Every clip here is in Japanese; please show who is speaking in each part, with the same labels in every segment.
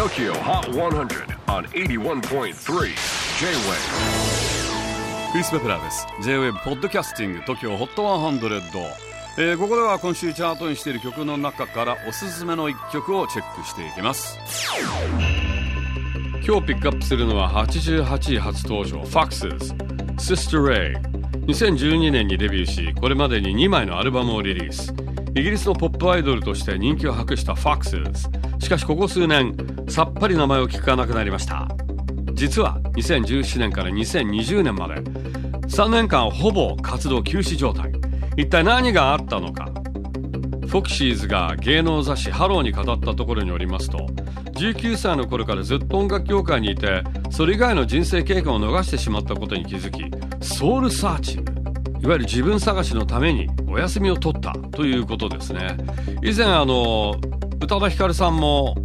Speaker 1: TOKYO HOT 100 on 81.3 J-WAVE
Speaker 2: クリス・ベプラーです。J-WAVE ポッドキャスティング TOKYO HOT 100、えー、ここでは今週チャートにしている曲の中からおすすめの一曲をチェックしていきます。今日ピックアップするのは88位初登場 Foxes Sister Ray 2012年にデビューしこれまでに2枚のアルバムをリリース。イギリスのポップアイドルとして人気を博した Foxes しかしここ数年さっぱり名前を聞かなくなりました。実は2017年から2020年まで3年間ほぼ活動休止状態。一体何があったのか。 Foxes が芸能雑誌ハローに語ったところによりますと19歳の頃からずっと音楽業界にいてそれ以外の人生経験を逃してしまったことに気づきソウルサーチいわゆる自分探しのためにお休みを取ったということですね。以前あの宇多田ヒカルさんも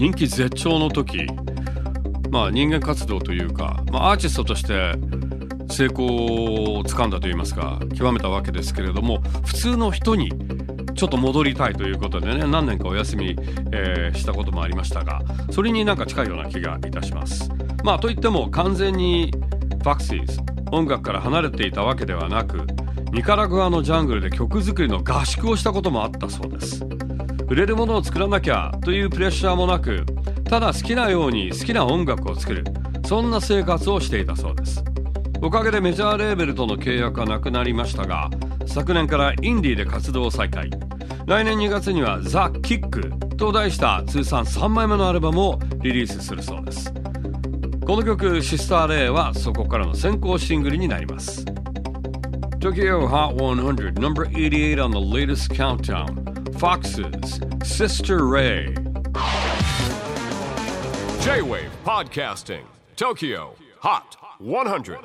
Speaker 2: 人気絶頂の時まあ人間活動というか、まあ、アーティストとして成功をつかんだといいますか極めたわけですけれども普通の人にちょっと戻りたいということでね何年かお休み、えー、したこともありましたがそれになんか近いような気がいたします。まあといっても完全にファクシーズ音楽から離れていたわけではなくニカラグアのジャングルで曲作りの合宿をしたこともあったそうです。売れるものを作らなきゃというプレッシャーもなくただ好きなように好きな音楽を作る。そんな生活をしていたそうです。おかげでメジャーレーベルとの契約はなくなりましたが昨年からインディーで活動を再開。来年2月には「ザ・キック」と題した通算3枚目のアルバムをリリースするそうです。この曲「シスター・レイ」はそこからの先行シングルになります。Tokyo Hot 100 number 88 on the latest countdown. Foxes Sister Ray.
Speaker 1: J-WAVE PODCASTING TOKYO HOT 100